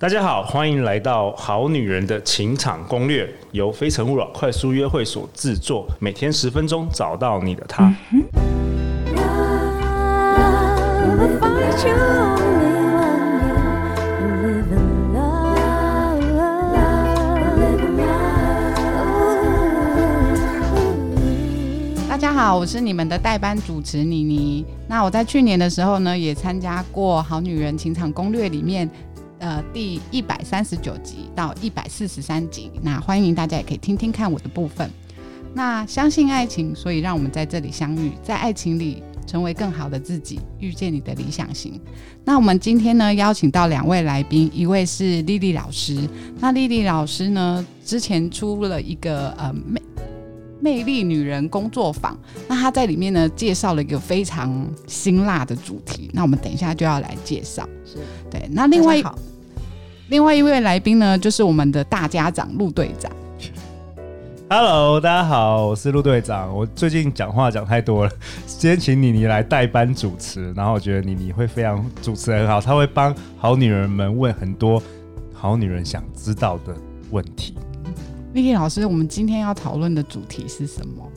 大家好，欢迎来到《好女人的情场攻略》，由非诚勿扰快速约会所制作，每天十分钟，找到你的他。大家好，我是你们的代班主持妮妮。那我在去年的时候呢，也参加过《好女人情场攻略》里面。呃，第一百三十九集到一百四十三集，那欢迎大家也可以听听看我的部分。那相信爱情，所以让我们在这里相遇，在爱情里成为更好的自己，遇见你的理想型。那我们今天呢，邀请到两位来宾，一位是丽丽老师。那丽丽老师呢，之前出了一个呃魅魅力女人工作坊，那她在里面呢，介绍了一个非常辛辣的主题。那我们等一下就要来介绍。是对，那另外好。另外一位来宾呢，就是我们的大家长陆队长。Hello，大家好，我是陆队长。我最近讲话讲太多了，今天请妮妮来代班主持，然后我觉得妮妮会非常主持得很好，她会帮好女人们问很多好女人想知道的问题。莉莉老师，我们今天要讨论的主题是什么？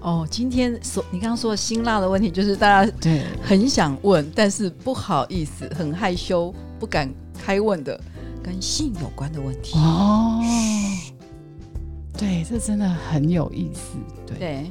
哦，今天所你刚刚说的辛辣的问题，就是大家对很想问，但是不好意思，很害羞，不敢开问的。跟性有关的问题哦，对，这真的很有意思。对对，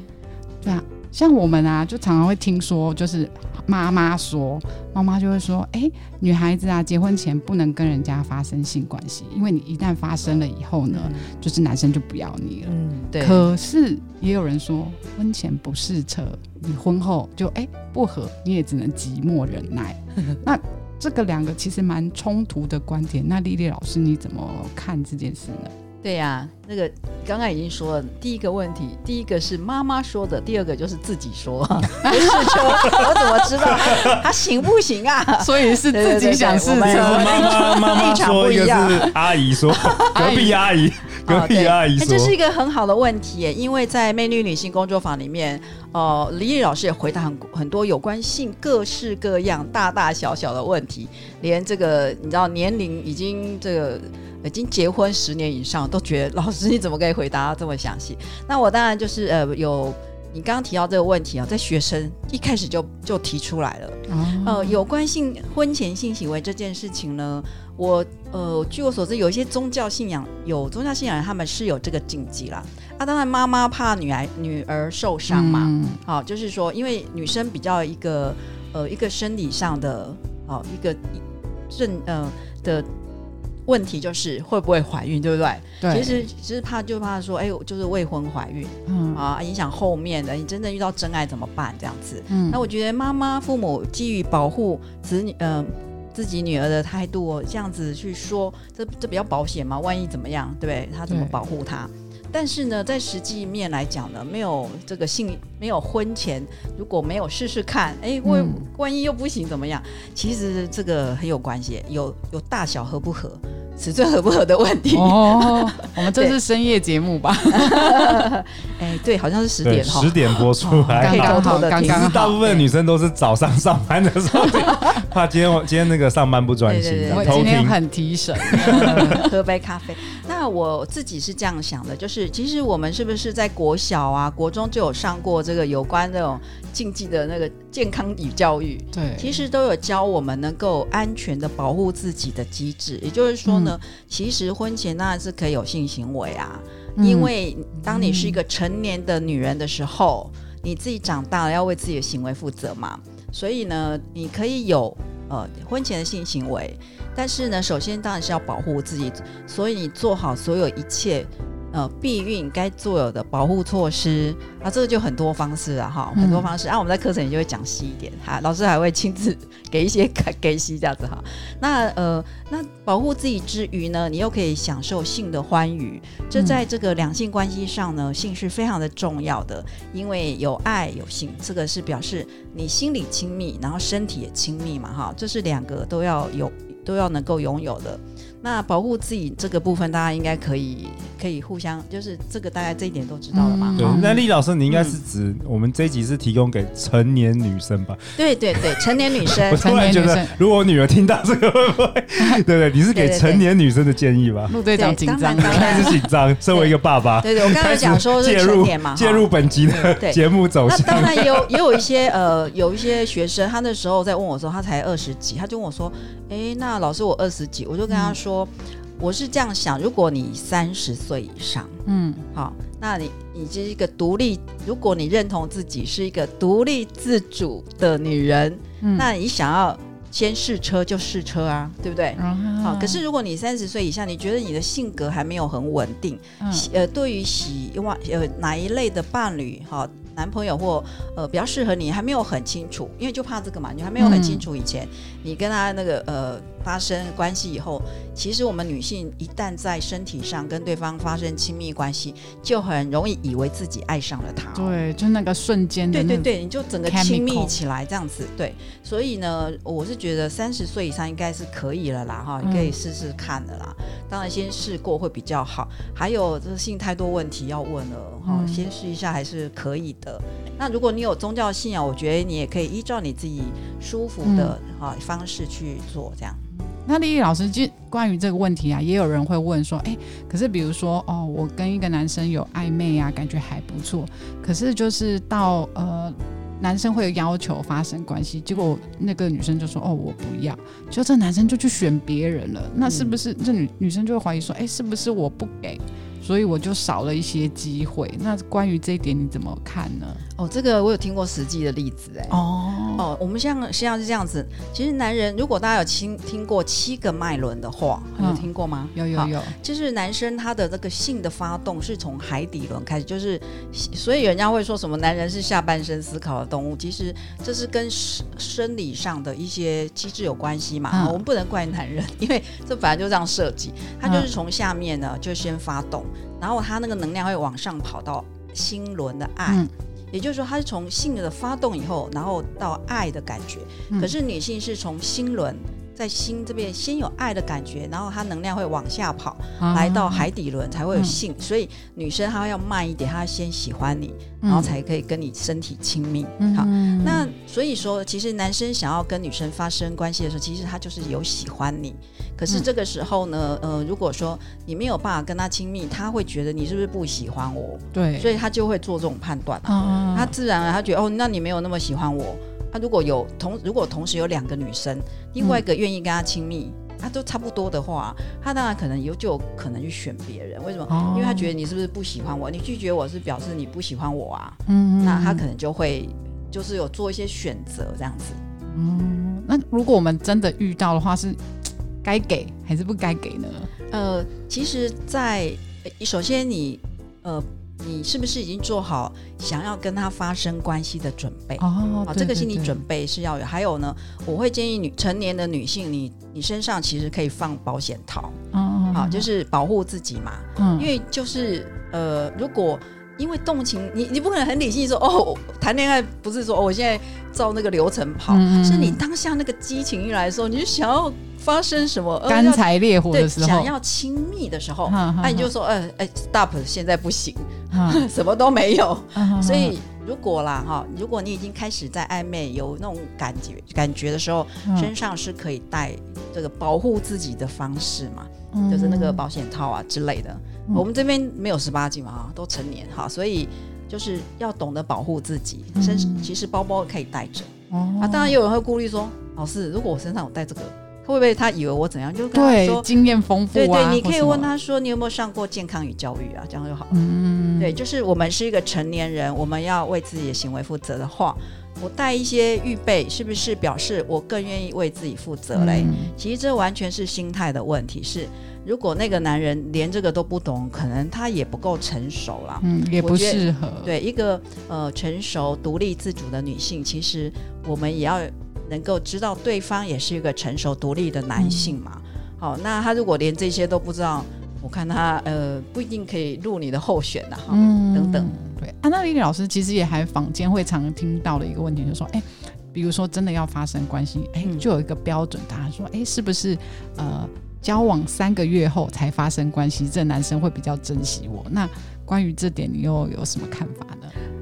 对啊，像我们啊，就常常会听说，就是妈妈说，妈妈就会说，哎，女孩子啊，结婚前不能跟人家发生性关系，因为你一旦发生了以后呢，嗯、就是男生就不要你了。嗯，对。可是也有人说，婚前不试车，你婚后就哎不合，你也只能寂寞忍耐。那这个两个其实蛮冲突的观点，那莉莉老师你怎么看这件事呢？对呀、啊，那个刚刚已经说了，第一个问题，第一个是妈妈说的，第二个就是自己说，不是说我怎么知道他行不行啊？所以是自己想试车。妈妈妈妈说一个是阿姨说，隔壁阿姨。隔壁阿姨说，这是一个很好的问题耶，因为在魅力女性工作坊里面，呃，李毅老师也回答很很多有关性各式各样、大大小小的问题，连这个你知道年龄已经这个已经结婚十年以上，都觉得老师你怎么可以回答这么详细？那我当然就是呃有。你刚刚提到这个问题啊，在学生一开始就就提出来了。哦、呃，有关性婚前性行为这件事情呢，我呃据我所知，有一些宗教信仰有宗教信仰，他们是有这个禁忌啦。啊，当然妈妈怕女儿女儿受伤嘛，好、就是说，因为女生比较一个呃一个生理上的哦一个正呃的。问题就是会不会怀孕，对不对？对。其实其实怕就怕说，哎，就是未婚怀孕，嗯啊，影响后面的。你真的遇到真爱怎么办？这样子。嗯。那我觉得妈妈父母基于保护子女，嗯、呃，自己女儿的态度，这样子去说，这这比较保险嘛？万一怎么样，对不对？他怎么保护她？但是呢，在实际面来讲呢，没有这个性，没有婚前，如果没有试试看，哎，万万一又不行怎么样？其实这个很有关系，有有大小合不合。尺寸合不合的问题。哦，我们这是深夜节目吧？哎，对，好像是十点哈，十点播出来，刚刚好的。其实大部分女生都是早上上班的时候，怕今天今天那个上班不专心，我今天很提神，喝杯咖啡。那我自己是这样想的，就是其实我们是不是在国小啊、国中就有上过这个有关那种竞技的那个健康与教育？对，其实都有教我们能够安全的保护自己的机制，也就是说。呢，其实婚前当然是可以有性行为啊，嗯、因为当你是一个成年的女人的时候，嗯、你自己长大了要为自己的行为负责嘛，所以呢，你可以有呃婚前的性行为，但是呢，首先当然是要保护自己，所以你做好所有一切。呃，避孕该做有的保护措施啊，这个就很多方式了哈，很多方式。嗯、啊，我们在课程里就会讲细一点哈，老师还会亲自 给一些给给细这样子哈。那呃，那保护自己之余呢，你又可以享受性的欢愉，这在这个两性关系上呢，性是非常的重要的，因为有爱有性，这个是表示你心里亲密，然后身体也亲密嘛哈，这是两个都要有都要能够拥有的。那保护自己这个部分，大家应该可以可以互相，就是这个大家这一点都知道了嘛。嗯、对，那李老师，你应该是指我们这一集是提供给成年女生吧？对对对，成年女生。我突然觉得，如果我女儿听到这个，会不会？对对，你是给成年女生的建议吧？陆队长紧张，开始紧张。身为一个爸爸，对 对，我刚才讲说是成年嘛，介入本集的节目走向。那当然也有也有一些呃，有一些学生，他那时候在问我说，他才二十几，他就问我说，哎，那老师我二十几，我就跟他说，我是这样想，如果你三十岁以上，嗯，好，那你你是一个独立，如果你认同自己是一个独立自主的女人，那你想要。先试车就试车啊，对不对？嗯、好，可是如果你三十岁以下，你觉得你的性格还没有很稳定，嗯、呃，对于喜欢呃哪一类的伴侣，哈。男朋友或呃比较适合你还没有很清楚，因为就怕这个嘛，你还没有很清楚以前，嗯、你跟他那个呃发生关系以后，其实我们女性一旦在身体上跟对方发生亲密关系，就很容易以为自己爱上了他。对，就那个瞬间。对对对，你就整个亲密起来这样子。对，所以呢，我是觉得三十岁以上应该是可以了啦，哈，你可以试试看的啦。嗯、当然先试过会比较好。还有这个性太多问题要问了，哈，嗯、先试一下还是可以的。那如果你有宗教信仰，我觉得你也可以依照你自己舒服的啊方式去做这样。嗯、那丽丽老师，就关于这个问题啊，也有人会问说，哎，可是比如说哦，我跟一个男生有暧昧啊，感觉还不错，可是就是到呃，男生会有要求发生关系，结果那个女生就说哦，我不要，就这男生就去选别人了，那是不是、嗯、这女女生就会怀疑说，哎，是不是我不给？所以我就少了一些机会。那关于这一点你怎么看呢？哦，这个我有听过实际的例子哎。哦哦，我们现在现在是这样子。其实男人，如果大家有听听过七个脉轮的话，有听过吗？有有有。就是男生他的这个性的发动是从海底轮开始，就是所以人家会说什么男人是下半身思考的动物，其实这是跟生生理上的一些机制有关系嘛。我们不能怪男人，因为这本来就这样设计，他就是从下面呢就先发动。然后他那个能量会往上跑到心轮的爱，嗯、也就是说，他是从性的发动以后，然后到爱的感觉。嗯、可是女性是从心轮。在心这边先有爱的感觉，然后它能量会往下跑，啊、来到海底轮才会有性。嗯、所以女生她要慢一点，她要先喜欢你，然后才可以跟你身体亲密。嗯、好，那所以说，其实男生想要跟女生发生关系的时候，其实他就是有喜欢你。可是这个时候呢，呃，如果说你没有办法跟他亲密，他会觉得你是不是不喜欢我？对，所以他就会做这种判断。啊、他自然而然他觉得哦，那你没有那么喜欢我。他如果有同，如果同时有两个女生，另外一个愿意跟他亲密，他、嗯、都差不多的话，他当然可能有就有可能去选别人。为什么？哦、因为他觉得你是不是不喜欢我？你拒绝我是表示你不喜欢我啊。嗯，那他可能就会就是有做一些选择这样子。嗯，那如果我们真的遇到的话，是该给还是不该给呢？呃，其实在，在首先你呃。你是不是已经做好想要跟他发生关系的准备？哦，这个心理准备是要有。还有呢，我会建议女成年的女性，你你身上其实可以放保险套，哦，好，就是保护自己嘛。嗯，因为就是呃，如果因为动情，你你不可能很理性说哦，谈恋爱不是说哦，我现在照那个流程跑，嗯，是你当下那个激情一来的时候，你就想要。发生什么干柴烈火的时候，想要亲密的时候，那你就说，呃，哎，stop，现在不行，什么都没有。所以如果啦，哈，如果你已经开始在暧昧有那种感觉感觉的时候，身上是可以带这个保护自己的方式嘛，就是那个保险套啊之类的。我们这边没有十八禁嘛，哈，都成年哈，所以就是要懂得保护自己。身其实包包可以带着啊，当然也有人会顾虑说，老师，如果我身上有带这个。会不会他以为我怎样？就跟他说经验丰富啊。对对，你可以问他说：“你有没有上过健康与教育啊？”这样就好了。嗯，对，就是我们是一个成年人，我们要为自己的行为负责的话，我带一些预备，是不是表示我更愿意为自己负责嘞？嗯、其实这完全是心态的问题。是如果那个男人连这个都不懂，可能他也不够成熟啦。嗯，也不适合。对一个呃成熟、独立自主的女性，其实我们也要。能够知道对方也是一个成熟独立的男性嘛？嗯、好，那他如果连这些都不知道，我看他呃不一定可以入你的候选呐、啊。嗯，等等。对，安娜丽丽老师其实也还坊间会常听到的一个问题，就是说，哎，比如说真的要发生关系，哎，就有一个标准答案说，哎，是不是呃交往三个月后才发生关系，这男生会比较珍惜我。那关于这点，你又有什么看法呢？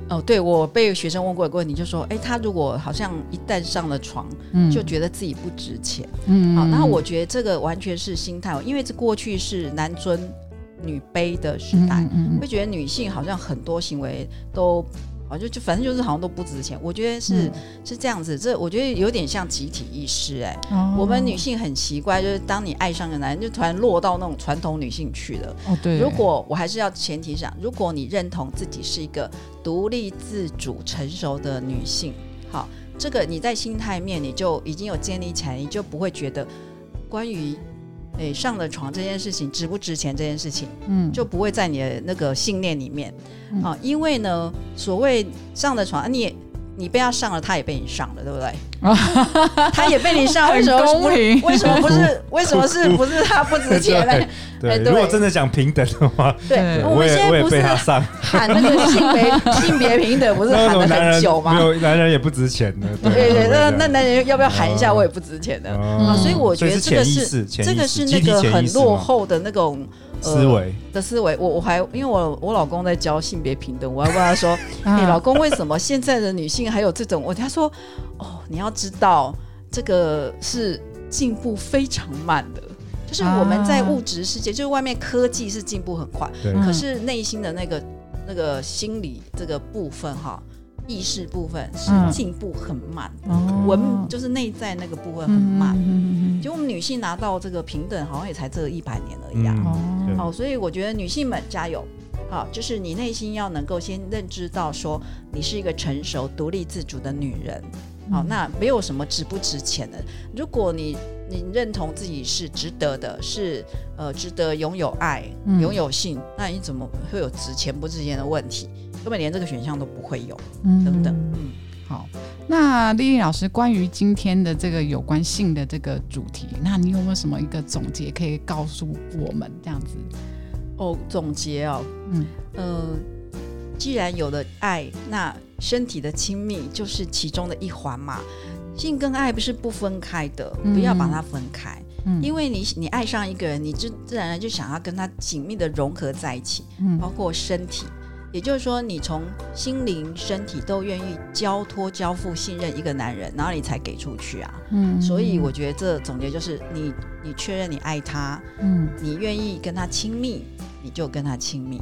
哦，对，我被学生问过一个问题，就说，哎，他如果好像一旦上了床，嗯，就觉得自己不值钱，嗯，好，那我觉得这个完全是心态，因为这过去是男尊女卑的时代，嗯嗯嗯，会觉得女性好像很多行为都。就就反正就是好像都不值钱，我觉得是、嗯、是这样子，这我觉得有点像集体意识哎、哦。我们女性很奇怪，就是当你爱上个男人，就突然落到那种传统女性去了。哦，对。如果我还是要前提上，如果你认同自己是一个独立自主、成熟的女性，好，这个你在心态面你就已经有建立起来，你就不会觉得关于。哎，上了床这件事情值不值钱这件事情，嗯，就不会在你的那个信念里面，啊、嗯，因为呢，所谓上了床，你也。你被他上了，他也被你上了，对不对？他也被你上，为什么不？为什么不是？为什么是不是他不值钱呢？对，如果真的讲平等的话，对，我们现在不是喊那个性别 性别平等，不是喊了很久吗？没有，男人也不值钱的。对对，那那男人要不要喊一下？我也不值钱的啊，所以我觉得这个是这个是那个很落后的那种。思维、呃、的思维，我我还因为我我老公在教性别平等，我还问他说：“你、欸、老公为什么现在的女性还有这种？”我他说：“哦，你要知道，这个是进步非常慢的，就是我们在物质世界，就是外面科技是进步很快，可是内心的那个那个心理这个部分哈。”意识部分是进步很慢，文、嗯、就是内在那个部分很慢。嗯、就我们女性拿到这个平等，好像也才这一百年而已啊。好、嗯哦，所以我觉得女性们加油。好，就是你内心要能够先认知到，说你是一个成熟、独立自主的女人。好，那没有什么值不值钱的。如果你你认同自己是值得的，是呃值得拥有爱、拥有性，那你怎么会有值钱不值钱的问题？根本连这个选项都不会有，嗯、等等。嗯，好，那丽丽老师，关于今天的这个有关性的这个主题，那你有没有什么一个总结可以告诉我们？这样子，哦，总结哦，嗯呃，既然有了爱，那身体的亲密就是其中的一环嘛。性跟爱不是不分开的，不要把它分开，嗯、因为你你爱上一个人，你就自然而然就想要跟他紧密的融合在一起，嗯、包括身体。也就是说，你从心灵、身体都愿意交托、交付、信任一个男人，然后你才给出去啊。嗯，所以我觉得这总结就是你，你你确认你爱他，嗯，你愿意跟他亲密，你就跟他亲密。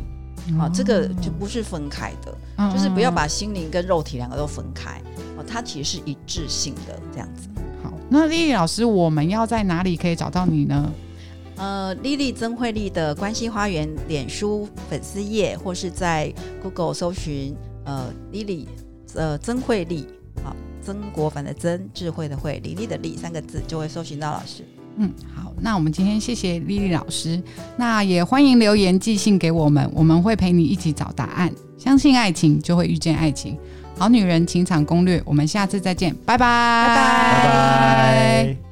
好、哦，这个就不是分开的，嗯、就是不要把心灵跟肉体两个都分开。哦，它其实是一致性的这样子。好，那丽丽老师，我们要在哪里可以找到你呢？呃，Lily 曾慧丽的关系花园脸书粉丝页，或是在 Google 搜寻呃 Lily 呃曾慧丽，好，曾国藩的曾，智慧的慧，李丽的丽三个字就会搜寻到老师。嗯，好，那我们今天谢谢 Lily 老师，那也欢迎留言寄信给我们，我们会陪你一起找答案。相信爱情，就会遇见爱情。好女人情场攻略，我们下次再见，拜拜，拜拜。拜拜。